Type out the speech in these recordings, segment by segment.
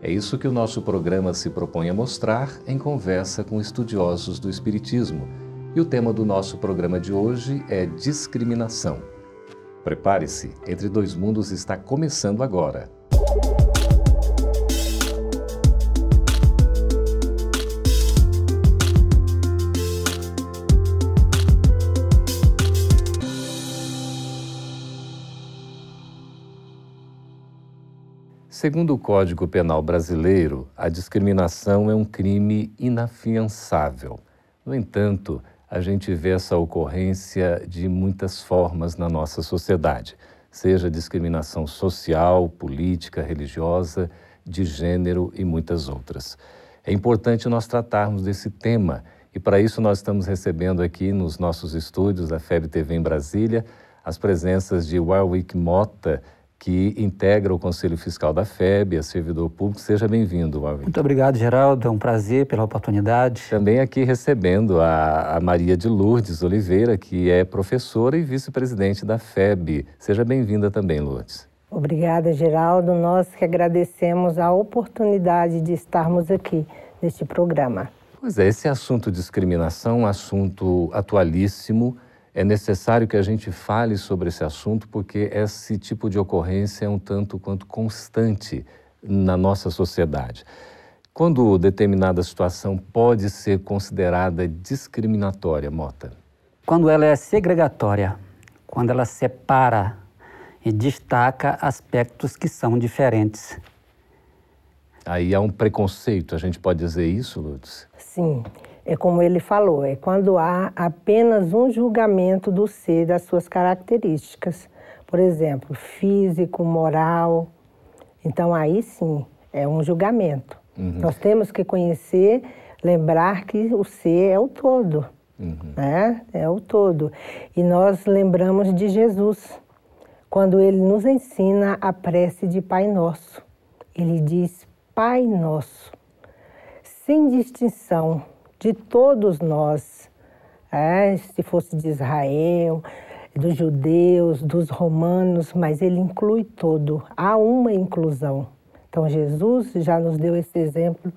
É isso que o nosso programa se propõe a mostrar em conversa com estudiosos do Espiritismo. E o tema do nosso programa de hoje é discriminação. Prepare-se, Entre Dois Mundos está começando agora. Segundo o Código Penal brasileiro, a discriminação é um crime inafiançável. No entanto, a gente vê essa ocorrência de muitas formas na nossa sociedade, seja discriminação social, política, religiosa, de gênero e muitas outras. É importante nós tratarmos desse tema e para isso nós estamos recebendo aqui nos nossos estúdios da FEB TV em Brasília as presenças de Warwick Mota, que integra o Conselho Fiscal da FEB, é servidor público. Seja bem-vindo, Alvin. Muito obrigado, Geraldo. É um prazer pela oportunidade. Também aqui recebendo a, a Maria de Lourdes Oliveira, que é professora e vice-presidente da FEB. Seja bem-vinda também, Lourdes. Obrigada, Geraldo. Nós que agradecemos a oportunidade de estarmos aqui neste programa. Pois é, esse assunto de discriminação é um assunto atualíssimo é necessário que a gente fale sobre esse assunto porque esse tipo de ocorrência é um tanto quanto constante na nossa sociedade. Quando determinada situação pode ser considerada discriminatória, Mota? Quando ela é segregatória, quando ela separa e destaca aspectos que são diferentes. Aí há um preconceito, a gente pode dizer isso, Lourdes? Sim é como ele falou, é quando há apenas um julgamento do ser, das suas características. Por exemplo, físico, moral. Então, aí sim, é um julgamento. Uhum. Nós temos que conhecer, lembrar que o ser é o todo. Uhum. Né? É o todo. E nós lembramos de Jesus, quando ele nos ensina a prece de Pai Nosso. Ele diz: Pai Nosso, sem distinção de todos nós, é, se fosse de Israel, dos judeus, dos romanos, mas ele inclui todo. Há uma inclusão. Então Jesus já nos deu esse exemplo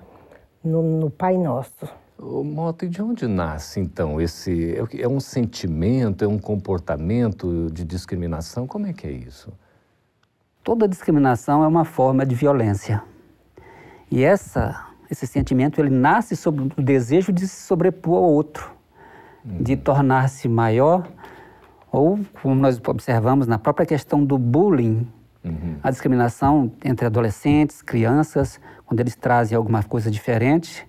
no, no Pai Nosso. O Mota, e de onde nasce então esse é um sentimento, é um comportamento de discriminação? Como é que é isso? Toda discriminação é uma forma de violência. E essa esse sentimento ele nasce sobre o desejo de se sobrepor ao outro, uhum. de tornar-se maior, ou como nós observamos na própria questão do bullying, uhum. a discriminação entre adolescentes, crianças, quando eles trazem alguma coisa diferente,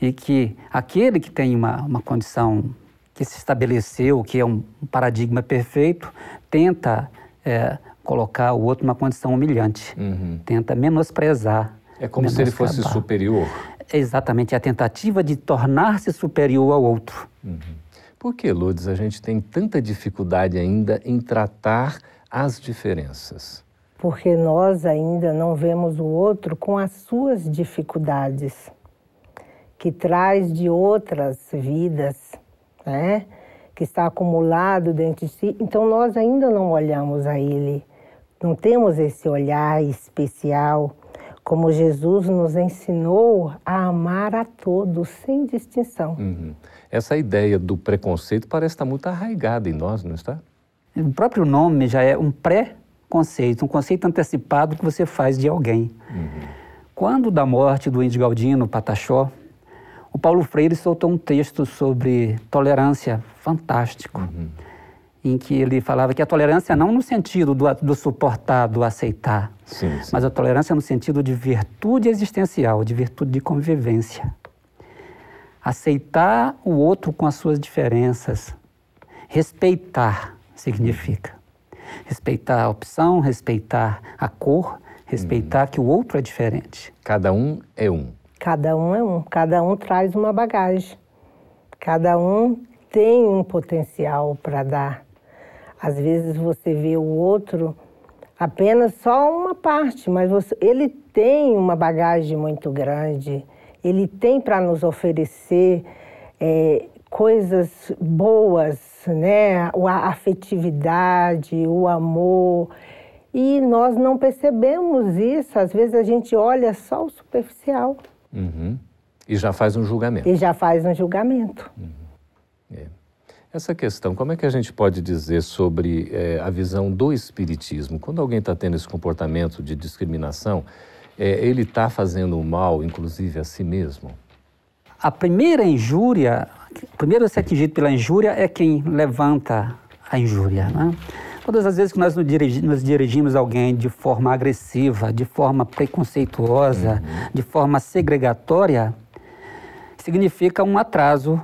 e que aquele que tem uma, uma condição que se estabeleceu, que é um paradigma perfeito, tenta é, colocar o outro numa condição humilhante, uhum. tenta menosprezar é como se ele fosse superior. É exatamente, a tentativa de tornar-se superior ao outro. Uhum. Por que, Lourdes, a gente tem tanta dificuldade ainda em tratar as diferenças? Porque nós ainda não vemos o outro com as suas dificuldades, que traz de outras vidas, né? que está acumulado dentro de si. Então nós ainda não olhamos a ele, não temos esse olhar especial como Jesus nos ensinou a amar a todos, sem distinção. Uhum. Essa ideia do preconceito parece estar muito arraigada em nós, não está? O próprio nome já é um pré-conceito, um conceito antecipado que você faz de alguém. Uhum. Quando da morte do índio Galdino Patachó, o Paulo Freire soltou um texto sobre tolerância fantástico. Uhum em que ele falava que a tolerância não no sentido do, do suportar, do aceitar, sim, sim. mas a tolerância no sentido de virtude existencial, de virtude de convivência. Aceitar o outro com as suas diferenças. Respeitar significa. Respeitar a opção, respeitar a cor, respeitar hum. que o outro é diferente. Cada um é um. Cada um é um. Cada um traz uma bagagem. Cada um tem um potencial para dar. Às vezes você vê o outro apenas só uma parte, mas você, ele tem uma bagagem muito grande, ele tem para nos oferecer é, coisas boas, né? A afetividade, o amor. E nós não percebemos isso. Às vezes a gente olha só o superficial. Uhum. E já faz um julgamento. E já faz um julgamento. Uhum. É. Essa questão, como é que a gente pode dizer sobre é, a visão do Espiritismo? Quando alguém está tendo esse comportamento de discriminação, é, ele está fazendo mal, inclusive, a si mesmo? A primeira injúria, o primeiro a ser atingido pela injúria é quem levanta a injúria. Né? Todas as vezes que nós nos, dirigi nos dirigimos a alguém de forma agressiva, de forma preconceituosa, uhum. de forma segregatória, significa um atraso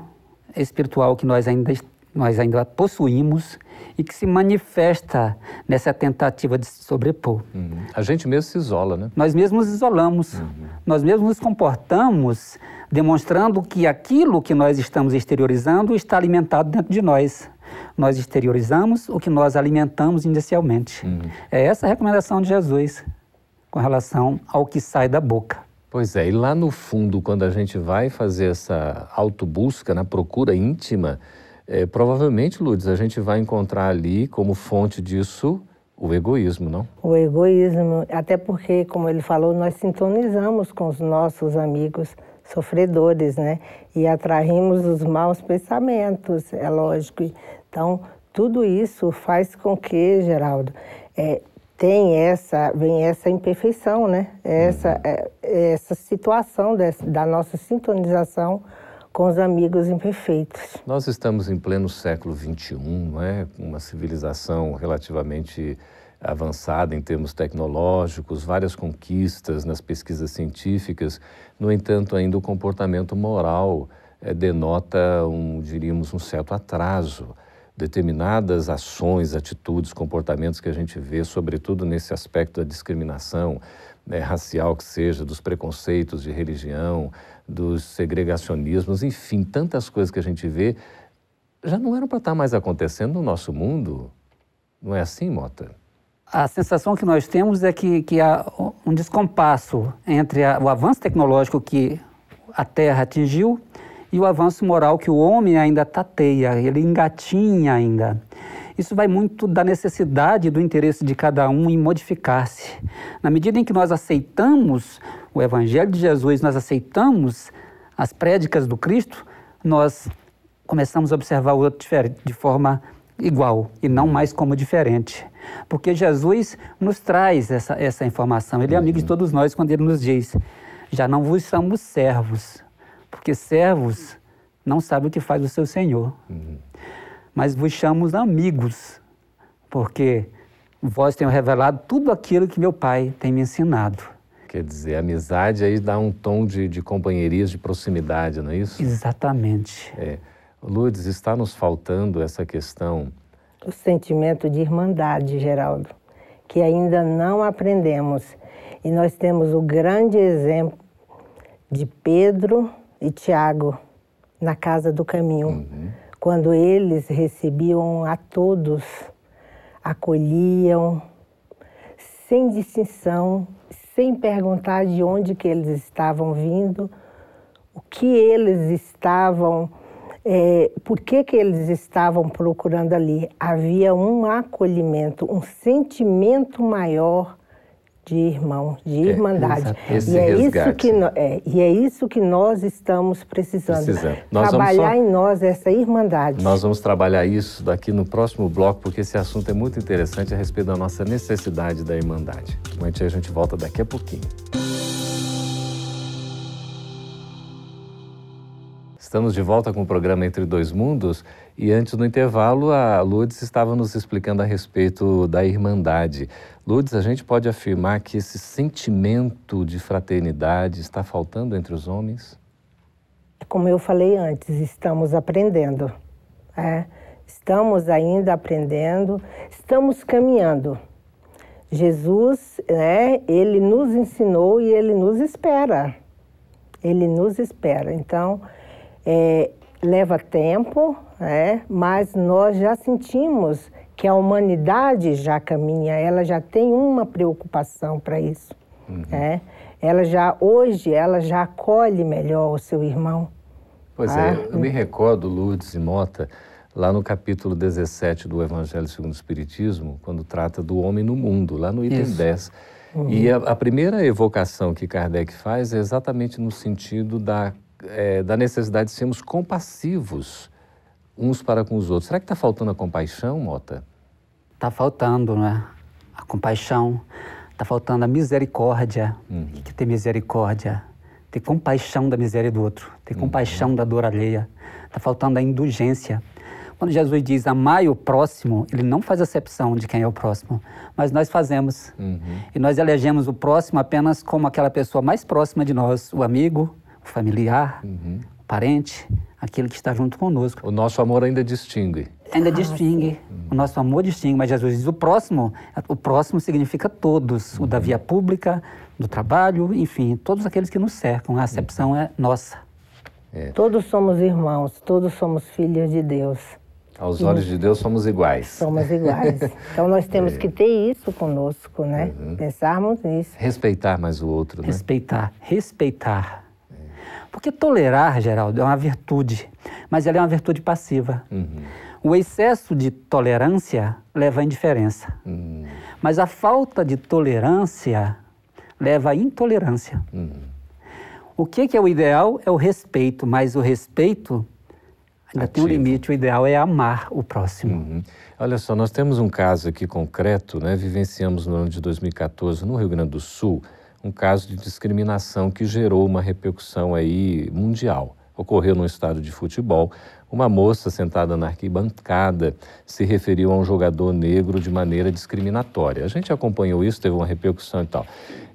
espiritual que nós ainda nós ainda possuímos e que se manifesta nessa tentativa de se sobrepor. Uhum. A gente mesmo se isola, né? Nós mesmos nos isolamos. Uhum. Nós mesmos nos comportamos demonstrando que aquilo que nós estamos exteriorizando está alimentado dentro de nós. Nós exteriorizamos o que nós alimentamos inicialmente. Uhum. É essa a recomendação de Jesus com relação ao que sai da boca. Pois é, e lá no fundo, quando a gente vai fazer essa autobusca na procura íntima, é, provavelmente, Lourdes, a gente vai encontrar ali como fonte disso o egoísmo, não? O egoísmo, até porque, como ele falou, nós sintonizamos com os nossos amigos sofredores, né? E atraímos os maus pensamentos, é lógico. Então, tudo isso faz com que, Geraldo, é, tem essa, vem essa imperfeição, né? Essa, uhum. é, essa situação dessa, da nossa sintonização com os amigos imperfeitos. Nós estamos em pleno século XXI, não é? Uma civilização relativamente avançada em termos tecnológicos, várias conquistas nas pesquisas científicas. No entanto, ainda o comportamento moral é, denota, um, diríamos, um certo atraso. Determinadas ações, atitudes, comportamentos que a gente vê, sobretudo nesse aspecto da discriminação né, racial que seja, dos preconceitos de religião, dos segregacionismos, enfim, tantas coisas que a gente vê, já não eram para estar mais acontecendo no nosso mundo. Não é assim, Mota? A sensação que nós temos é que, que há um descompasso entre a, o avanço tecnológico que a Terra atingiu e o avanço moral que o homem ainda tateia, ele engatinha ainda. Isso vai muito da necessidade do interesse de cada um em modificar-se. Na medida em que nós aceitamos o Evangelho de Jesus, nós aceitamos as prédicas do Cristo, nós começamos a observar o outro de forma igual e não mais como diferente. Porque Jesus nos traz essa, essa informação. Ele é amigo de todos nós quando ele nos diz: já não vos somos servos, porque servos não sabem o que faz o seu Senhor. Uhum mas vos chamo amigos, porque vós tenho revelado tudo aquilo que meu pai tem me ensinado. Quer dizer, amizade aí dá um tom de, de companheirismo, de proximidade, não é isso? Exatamente. É. Lourdes, está nos faltando essa questão. O sentimento de irmandade, Geraldo, que ainda não aprendemos. E nós temos o grande exemplo de Pedro e Tiago na casa do caminho. Uhum quando eles recebiam a todos, acolhiam, sem distinção, sem perguntar de onde que eles estavam vindo, o que eles estavam, é, por que, que eles estavam procurando ali. Havia um acolhimento, um sentimento maior de irmão, de é, irmandade. É, e, é isso que no, é, e é isso que nós estamos precisando. precisando. Nós trabalhar só, em nós essa irmandade. Nós vamos trabalhar isso daqui no próximo bloco, porque esse assunto é muito interessante a respeito da nossa necessidade da irmandade. Mas a gente volta daqui a pouquinho. Estamos de volta com o programa Entre Dois Mundos e antes do intervalo a Lourdes estava nos explicando a respeito da irmandade. Lourdes, a gente pode afirmar que esse sentimento de fraternidade está faltando entre os homens? Como eu falei antes, estamos aprendendo. É? Estamos ainda aprendendo, estamos caminhando. Jesus, né, ele nos ensinou e ele nos espera. Ele nos espera. Então, é, leva tempo, né? mas nós já sentimos que a humanidade já caminha, ela já tem uma preocupação para isso. Uhum. Né? Ela já, hoje, ela já acolhe melhor o seu irmão. Pois é, ah, é, eu me recordo, Lourdes e Mota, lá no capítulo 17 do Evangelho segundo o Espiritismo, quando trata do homem no mundo, lá no item Isso. 10. Uhum. E a, a, primeira evocação que Kardec faz é exatamente no sentido da, é, da necessidade de sermos compassivos uns para com os outros. Será que está faltando a compaixão, Mota? Está faltando, né? A compaixão, está faltando a misericórdia. Uhum. O que é ter misericórdia? Ter compaixão da miséria do outro, ter uhum. compaixão da dor alheia. Está faltando a indulgência. Quando Jesus diz amai o próximo, ele não faz acepção de quem é o próximo, mas nós fazemos. Uhum. E nós elegemos o próximo apenas como aquela pessoa mais próxima de nós, o amigo, familiar, uhum. o parente, aquele que está junto conosco. O nosso amor ainda distingue. Ainda ah, distingue. Uhum. O nosso amor distingue, mas Jesus diz o próximo. O próximo significa todos, o da uhum. via pública, do trabalho, enfim, todos aqueles que nos cercam. A acepção uhum. é nossa. É. Todos somos irmãos, todos somos filhos de Deus. Aos olhos de Deus somos iguais. Somos iguais. Então nós temos é. que ter isso conosco, né? Uhum. Pensarmos nisso. Respeitar mais o outro, né? Respeitar, respeitar. Porque tolerar, Geraldo, é uma virtude, mas ela é uma virtude passiva. Uhum. O excesso de tolerância leva à indiferença. Uhum. Mas a falta de tolerância leva à intolerância. Uhum. O que, que é o ideal? É o respeito, mas o respeito Ainda ativo. tem um limite, o ideal é amar o próximo. Uhum. Olha só, nós temos um caso aqui concreto, né? Vivenciamos no ano de 2014, no Rio Grande do Sul, um caso de discriminação que gerou uma repercussão aí mundial. Ocorreu no estado de futebol. Uma moça sentada na arquibancada se referiu a um jogador negro de maneira discriminatória. A gente acompanhou isso, teve uma repercussão e tal.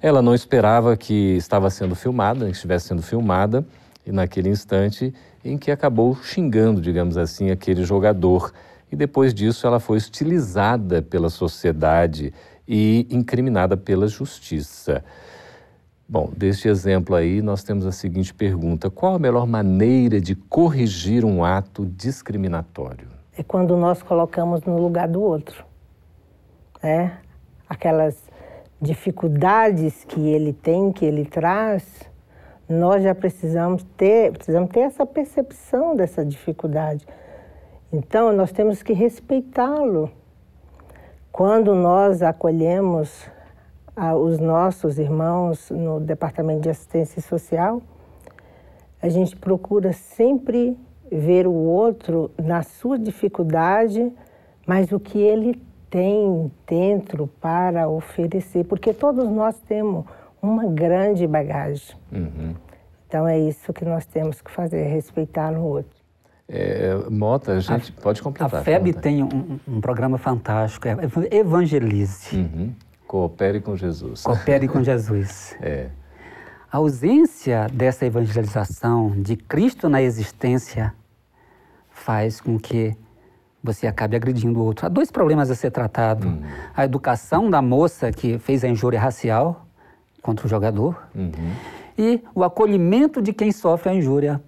Ela não esperava que estava sendo filmada, que estivesse sendo filmada, e naquele instante em que acabou xingando, digamos assim, aquele jogador. E depois disso ela foi estilizada pela sociedade e incriminada pela justiça. Bom, deste exemplo aí, nós temos a seguinte pergunta: qual a melhor maneira de corrigir um ato discriminatório? É quando nós colocamos no lugar do outro. É? Aquelas dificuldades que ele tem, que ele traz, nós já precisamos ter, precisamos ter essa percepção dessa dificuldade. Então, nós temos que respeitá-lo. Quando nós acolhemos os nossos irmãos no Departamento de Assistência Social, a gente procura sempre ver o outro na sua dificuldade, mas o que ele tem dentro para oferecer, porque todos nós temos uma grande bagagem. Uhum. Então é isso que nós temos que fazer, respeitar o outro. É, Mota, a gente a, pode completar. A FEB tem um, um, programa fantástico, é Evangelize. Uhum. Coopere com Jesus. Coopere com Jesus. é. A ausência dessa evangelização de Cristo na existência faz com que você acabe agredindo o outro. Há dois problemas a ser tratado. Uhum. A educação da moça que fez a injúria racial contra o jogador uhum. e o acolhimento de quem sofre a injúria.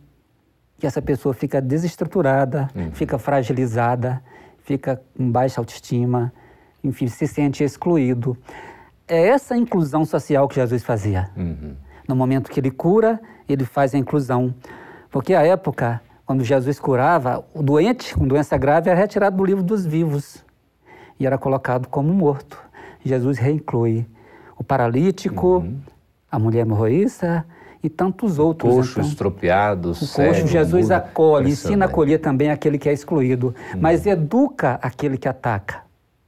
Que essa pessoa fica desestruturada, uhum. fica fragilizada, fica com baixa autoestima, enfim, se sente excluído. É essa inclusão social que Jesus fazia. Uhum. No momento que ele cura, ele faz a inclusão. Porque à época, quando Jesus curava, o doente com doença grave era retirado do livro dos vivos e era colocado como morto. Jesus reinclui o paralítico, uhum. a mulher hemorroísta e tantos outros. Coxo então, estropiado, o coxo, Jesus acolhe, ensina a acolher também aquele que é excluído, uhum. mas educa aquele que ataca.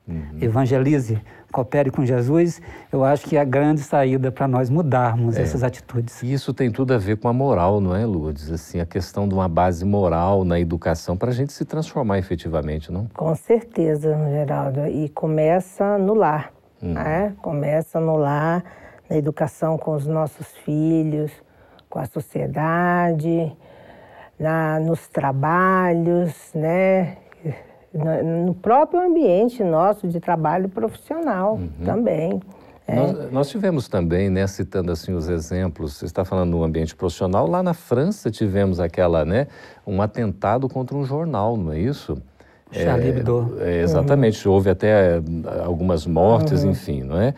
Uhum. Evangelize, coopere com Jesus, eu acho que é a grande saída para nós mudarmos é. essas atitudes. E isso tem tudo a ver com a moral, não é, Lourdes? Assim, a questão de uma base moral na educação para a gente se transformar efetivamente, não? Com certeza, Geraldo. E começa no lar. Uhum. Né? Começa no lar, na educação com os nossos filhos, com a sociedade, na, nos trabalhos, né? No próprio ambiente nosso de trabalho profissional uhum. também. É. Nós, nós, tivemos também, né, citando assim os exemplos, você está falando no ambiente profissional, lá na França tivemos aquela, né, um atentado contra um jornal, não é isso? Charlie Hebdo. É, é, exatamente, uhum. houve até eh, algumas mortes, uhum. enfim, não é?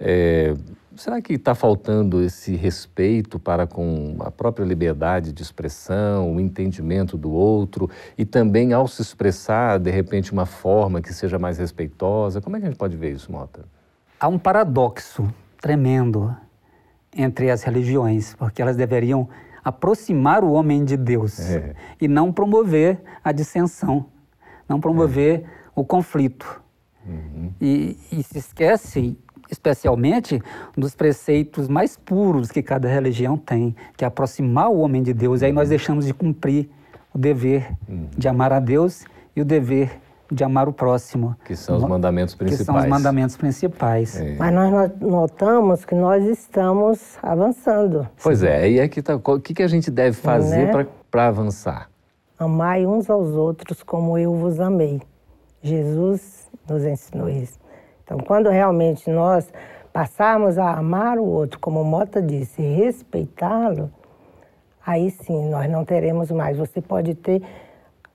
é será que está faltando esse respeito para com a própria liberdade de expressão, o entendimento do outro e também ao se expressar, de repente, uma forma que seja mais respeitosa? Como é que a gente pode ver isso, Mota? Há um paradoxo tremendo entre as religiões, porque elas deveriam aproximar o homem de Deus é. e não promover a dissensão, não promover é. o conflito. Uhum. E, e se esquecem especialmente dos preceitos mais puros que cada religião tem, que é aproximar o homem de Deus. E aí nós deixamos de cumprir o dever uhum. de amar a Deus e o dever de amar o próximo. Que são os mandamentos principais. Que são os mandamentos principais. É. Mas nós notamos que nós estamos avançando. Pois é, e é que tá, o que, que a gente deve fazer né? para avançar? Amai uns aos outros como eu vos amei. Jesus nos ensinou isso. Então, quando realmente nós passarmos a amar o outro, como Mota disse, respeitá-lo, aí sim nós não teremos mais. Você pode ter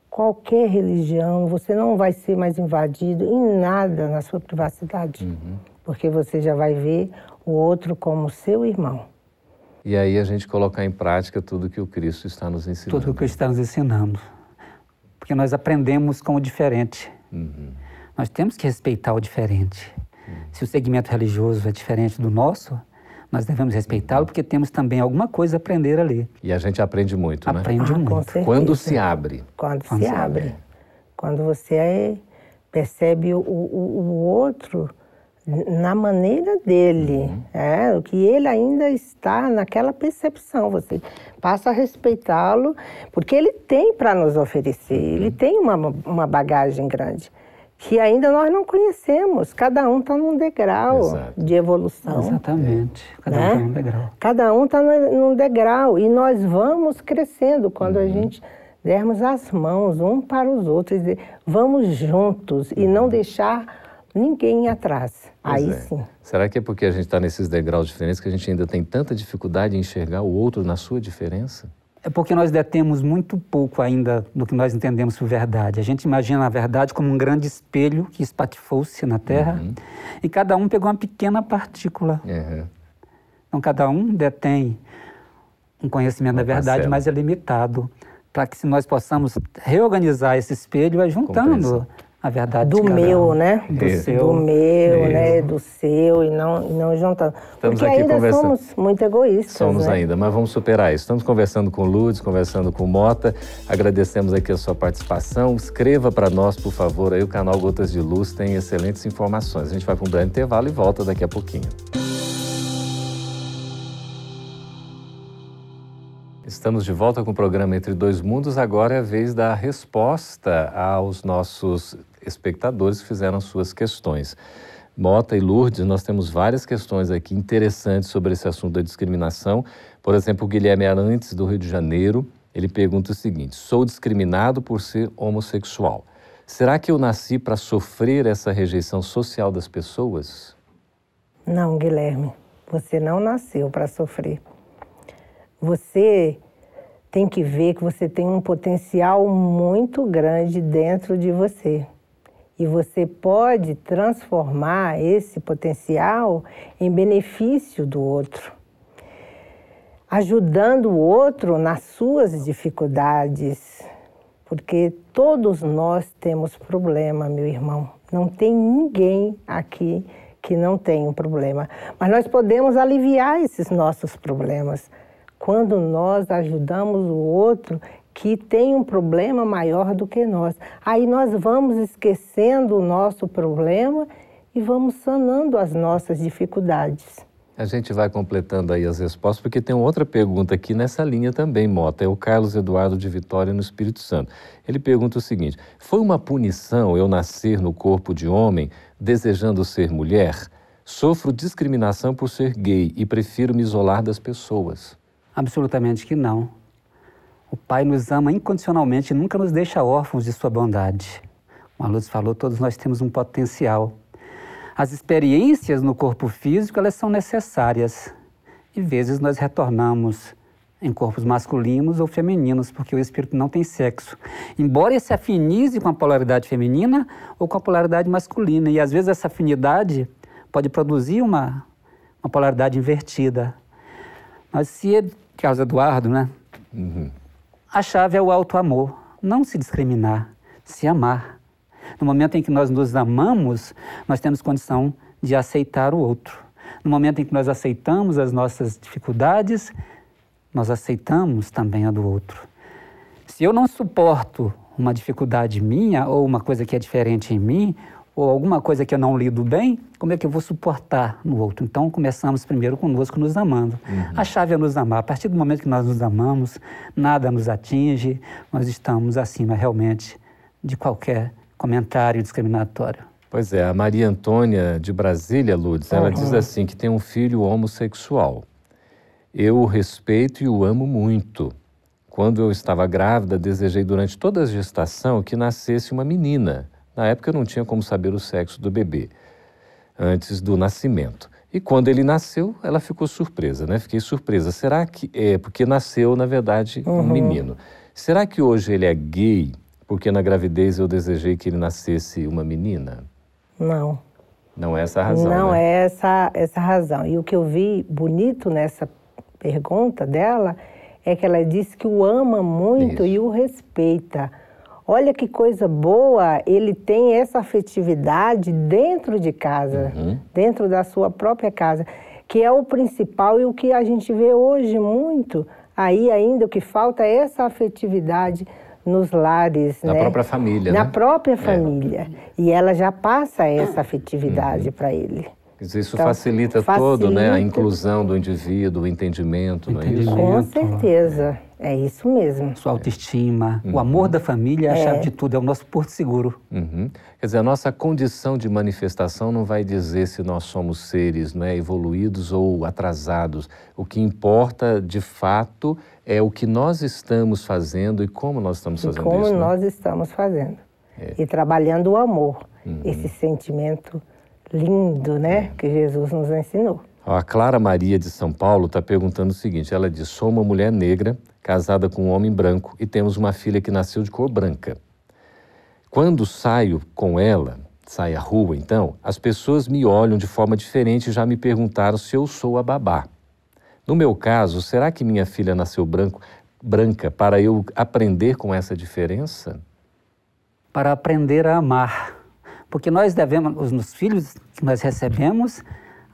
qualquer religião, você não vai ser mais invadido em nada na sua privacidade, uhum. porque você já vai ver o outro como seu irmão. E aí a gente colocar em prática tudo que o Cristo está nos ensinando. Tudo que o Cristo está nos ensinando. Porque nós aprendemos com o diferente. Uhum. Nós temos que respeitar o diferente. Se o segmento religioso é diferente do nosso, nós devemos respeitá-lo porque temos também alguma coisa a aprender ali. E a gente aprende muito, né? Aprende ah, muito. Quando se abre. Quando, Quando se, se abre. abre. Quando você é, percebe o, o, o, outro na maneira dele, uhum. é, o que ele ainda está naquela percepção. Você passa a respeitá-lo porque ele tem para nos oferecer, uhum. ele tem uma, uma bagagem grande que ainda nós não conhecemos. Cada um está num degrau Exato. de evolução. Exatamente. Cada né? um está num degrau. Cada um está num degrau. E nós vamos crescendo quando uhum. a gente dermos as mãos um para os outros e dizer, vamos juntos uhum. e não deixar ninguém atrás. Pois Aí é. sim. Será que é porque a gente está nesses degraus diferentes que a gente ainda tem tanta dificuldade em enxergar o outro na sua diferença? É porque nós detemos muito pouco ainda do que nós entendemos por verdade. A gente imagina a verdade como um grande espelho que espatifou-se na Terra uhum. e cada um pegou uma pequena partícula. Uhum. Então, cada um detém um conhecimento uma da verdade, parcela. mas é limitado. Para que se nós possamos reorganizar esse espelho, é juntando a verdade do meu, um. né? Do é. seu. Do meu, né? Do seu e não, e não juntando. Estamos Porque ainda conversando. somos muito egoístas. Somos né? ainda, mas vamos superar isso. Estamos conversando com o Lourdes, conversando com o Mota. Agradecemos aqui a sua participação. Escreva para nós, por favor, aí o canal Gotas de Luz tem excelentes informações. A gente vai para um breve intervalo e volta daqui a pouquinho. Estamos de volta com o programa Entre Dois Mundos. Agora é a vez da resposta aos nossos espectadores que fizeram suas questões. Mota e Lourdes, nós temos várias questões aqui interessantes sobre esse assunto da discriminação. Por exemplo, o Guilherme Arantes, do Rio de Janeiro, ele pergunta o seguinte: Sou discriminado por ser homossexual. Será que eu nasci para sofrer essa rejeição social das pessoas? Não, Guilherme, você não nasceu para sofrer. Você tem que ver que você tem um potencial muito grande dentro de você. E você pode transformar esse potencial em benefício do outro, ajudando o outro nas suas dificuldades, porque todos nós temos problema, meu irmão. Não tem ninguém aqui que não tem um problema, mas nós podemos aliviar esses nossos problemas quando nós ajudamos o outro que tem um problema maior do que nós. Aí nós vamos esquecendo o nosso problema e vamos sanando as nossas dificuldades. A gente vai completando aí as respostas, porque tem outra pergunta aqui nessa linha também, Mota. É o Carlos Eduardo de Vitória, no Espírito Santo. Ele pergunta o seguinte: Foi uma punição eu nascer no corpo de homem, desejando ser mulher? Sofro discriminação por ser gay e prefiro me isolar das pessoas. Absolutamente que não. O Pai nos ama incondicionalmente e nunca nos deixa órfãos de sua bondade. Como a Luz falou, todos nós temos um potencial. As experiências no corpo físico, elas são necessárias. E vezes nós retornamos em corpos masculinos ou femininos, porque o espírito não tem sexo. Embora se afinize com a polaridade feminina ou com a polaridade masculina. E às vezes essa afinidade pode produzir uma, uma polaridade invertida. Mas se é Carlos Eduardo, né? Uhum. A chave é o alto amor. Não se discriminar, se amar. No momento em que nós nos amamos, nós temos condição de aceitar o outro. No momento em que nós aceitamos as nossas dificuldades, nós aceitamos também a do outro. Se eu não suporto uma dificuldade minha ou uma coisa que é diferente em mim, ou alguma coisa que eu não lido bem, como é que eu vou suportar no outro? Então, começamos primeiro conosco nos amando. Uhum. A chave é nos amar. A partir do momento que nós nos amamos, nada nos atinge, nós estamos acima realmente de qualquer comentário discriminatório. Pois é, a Maria Antônia de Brasília, Lourdes, ela uhum. diz assim que tem um filho homossexual. Eu o respeito e o amo muito. Quando eu estava grávida, desejei durante toda a gestação que nascesse uma menina. Na época eu não tinha como saber o sexo do bebê antes do nascimento. E quando ele nasceu, ela ficou surpresa, né? Fiquei surpresa. Será que é porque nasceu, na verdade, uhum. um menino? Será que hoje ele é gay porque na gravidez eu desejei que ele nascesse uma menina? Não. Não é essa a razão. Não né? é essa essa razão. E o que eu vi bonito nessa pergunta dela é que ela disse que o ama muito Isso. e o respeita. Olha que coisa boa, ele tem essa afetividade dentro de casa, uhum. dentro da sua própria casa, que é o principal e o que a gente vê hoje muito. Aí ainda o que falta é essa afetividade nos lares, na né? própria família, na né? própria é. família. É. E ela já passa essa afetividade uhum. para ele. Isso então, facilita, facilita todo, né, a inclusão do indivíduo, o entendimento, não é isso? Com certeza, é isso mesmo. Sua autoestima, uhum. o amor da família é a é. chave de tudo, é o nosso porto seguro. Uhum. Quer dizer, a nossa condição de manifestação não vai dizer se nós somos seres né, evoluídos ou atrasados. O que importa, de fato, é o que nós estamos fazendo e como nós estamos fazendo e como isso. Como né? nós né? estamos fazendo. É. E trabalhando o amor, uhum. esse sentimento lindo, né? Que Jesus nos ensinou. A Clara Maria de São Paulo está perguntando o seguinte: ela diz, sou uma mulher negra, casada com um homem branco e temos uma filha que nasceu de cor branca. Quando saio com ela, sai à rua então, as pessoas me olham de forma diferente e já me perguntaram se eu sou a babá. No meu caso, será que minha filha nasceu branco, branca para eu aprender com essa diferença? Para aprender a amar porque nós devemos, os, os filhos que nós recebemos,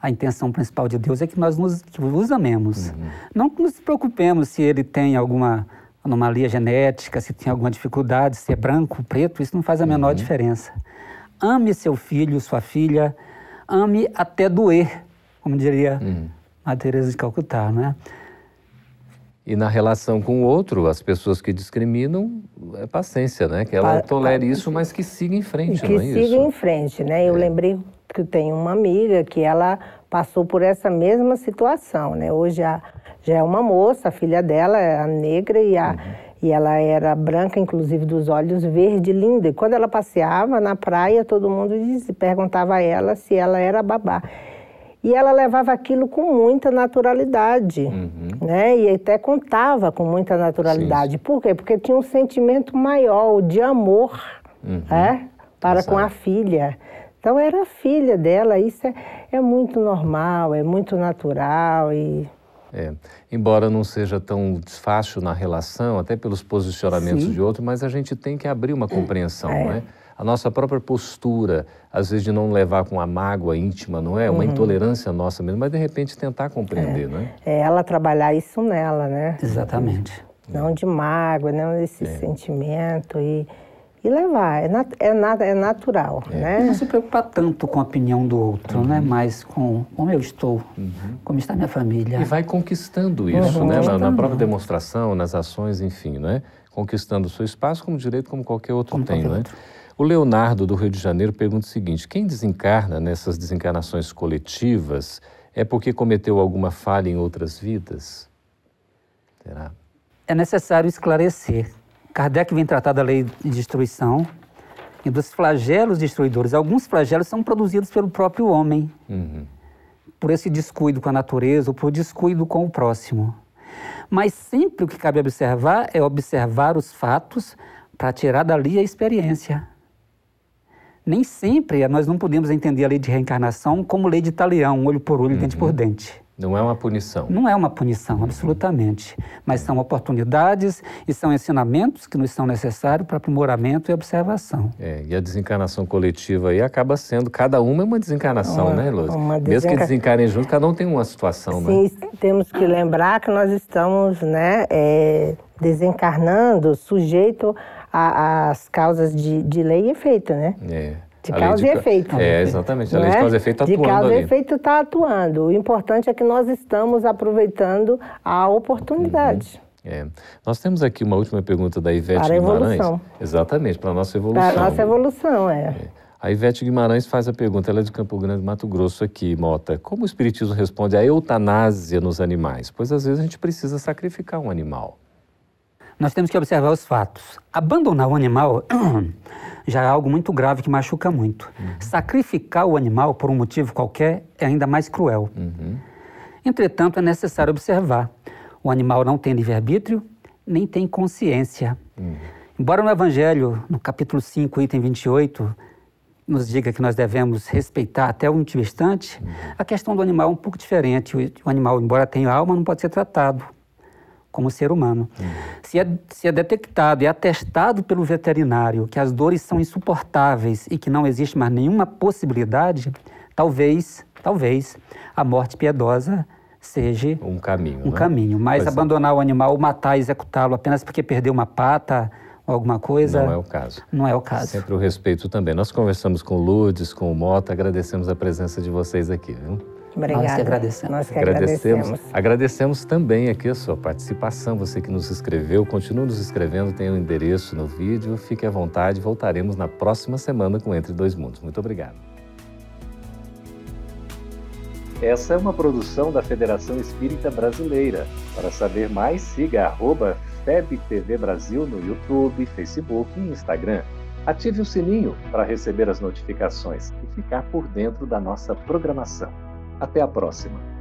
a intenção principal de Deus é que nós nos, que os amemos. Uhum. Não que nos preocupemos se ele tem alguma anomalia genética, se tem alguma dificuldade, se é branco, preto, isso não faz a menor uhum. diferença. Ame seu filho, sua filha, ame até doer, como diria uhum. a Teresa de Calcutá, né? E na relação com o outro, as pessoas que discriminam, é paciência, né? Que ela pa, tolere pa, isso, mas que siga em frente, que não é isso? Que siga em frente, né? Eu é. lembrei que eu tenho uma amiga que ela passou por essa mesma situação, né? Hoje já, já é uma moça, a filha dela é a negra e, a, uhum. e ela era branca, inclusive dos olhos verde, linda. E quando ela passeava na praia, todo mundo dizia, perguntava a ela se ela era babá. E ela levava aquilo com muita naturalidade, uhum. né? E até contava com muita naturalidade. Sim. Por quê? Porque tinha um sentimento maior, de amor, uhum. é? para Exato. com a filha. Então era a filha dela, isso é, é muito normal, é muito natural e... É. Embora não seja tão fácil na relação, até pelos posicionamentos Sim. de outro, mas a gente tem que abrir uma compreensão, é. não é? a nossa própria postura, às vezes de não levar com a mágoa íntima, não é? Uma uhum. intolerância nossa mesmo, mas de repente tentar compreender, é. não é? É ela trabalhar isso nela, né? Exatamente. Não de mágoa, não desse é. sentimento e, e levar. É, nat, é, nat, é natural, é. né? Não se preocupar tanto com a opinião do outro, né? uhum. né? Mas com como eu estou, uhum. como está minha família. E vai conquistando isso, né? Na, na, própria demonstração, nas ações, enfim, né? Conquistando o seu espaço como direito como qualquer outro como tem, qualquer né? Outro. O Leonardo, do Rio de Janeiro, pergunta o seguinte: quem desencarna nessas desencarnações coletivas é porque cometeu alguma falha em outras vidas? Será? É necessário esclarecer. Kardec vem tratar da lei de destruição e dos flagelos destruidores. Alguns flagelos são produzidos pelo próprio homem, uhum. por esse descuido com a natureza ou por descuido com o próximo. Mas sempre o que cabe observar é observar os fatos para tirar dali a experiência. Nem sempre nós não podemos entender a lei de reencarnação como lei de talião, olho por olho, uhum. dente por dente. Não é uma punição. Não é uma punição, absolutamente. Mas são oportunidades e são ensinamentos que nos são necessários para aprimoramento e observação. É, e a desencarnação coletiva aí acaba sendo, cada uma é uma desencarnação, uma, né, Lúcia? Desenca... Mesmo que desencarnem juntos, cada um tem uma situação, Sim, né? Sim, temos que lembrar que nós estamos né, é, desencarnando sujeito às causas de, de lei e efeito, né? É. De causa de, e efeito. É, exatamente. A lei de é? causa e efeito está atuando De causa e efeito está atuando. O importante é que nós estamos aproveitando a oportunidade. Uhum. É. Nós temos aqui uma última pergunta da Ivete para Guimarães. Para a evolução. Exatamente, para a nossa evolução. Para a nossa evolução, é. é. A Ivete Guimarães faz a pergunta, ela é de Campo Grande, Mato Grosso aqui, Mota. Como o Espiritismo responde à eutanásia nos animais? Pois às vezes a gente precisa sacrificar um animal. Nós temos que observar os fatos. Abandonar o animal já é algo muito grave que machuca muito. Uhum. Sacrificar o animal por um motivo qualquer é ainda mais cruel. Uhum. Entretanto, é necessário observar: o animal não tem livre-arbítrio, nem tem consciência. Uhum. Embora no Evangelho, no capítulo 5, item 28, nos diga que nós devemos respeitar até o último instante, uhum. a questão do animal é um pouco diferente. O animal, embora tenha alma, não pode ser tratado como ser humano. Uhum. Se, é, se é detectado e atestado pelo veterinário que as dores são insuportáveis e que não existe mais nenhuma possibilidade, talvez, talvez, a morte piedosa seja um caminho. Um né? caminho. Mas pois é. abandonar é. o animal, matar, executá-lo apenas porque perdeu uma pata ou alguma coisa. Não é o caso. Não é o caso. Sempre o respeito também. Nós conversamos com o Lourdes, com o Mota, agradecemos a presença de vocês aqui. Viu? Obrigada. Nós que agradecemos. Nós que agradecemos. agradecemos. Agradecemos também aqui a sua participação, você que nos escreveu, continue nos escrevendo, tem o um endereço no vídeo, fique à vontade, voltaremos na próxima semana com Entre Dois Mundos. Muito obrigado. Essa é uma produção da Federação Espírita Brasileira. Para saber mais, siga arroba FebTV Brasil no YouTube, Facebook e Instagram. Ative o sininho para receber as notificações e ficar por dentro da nossa programação. Até a próxima!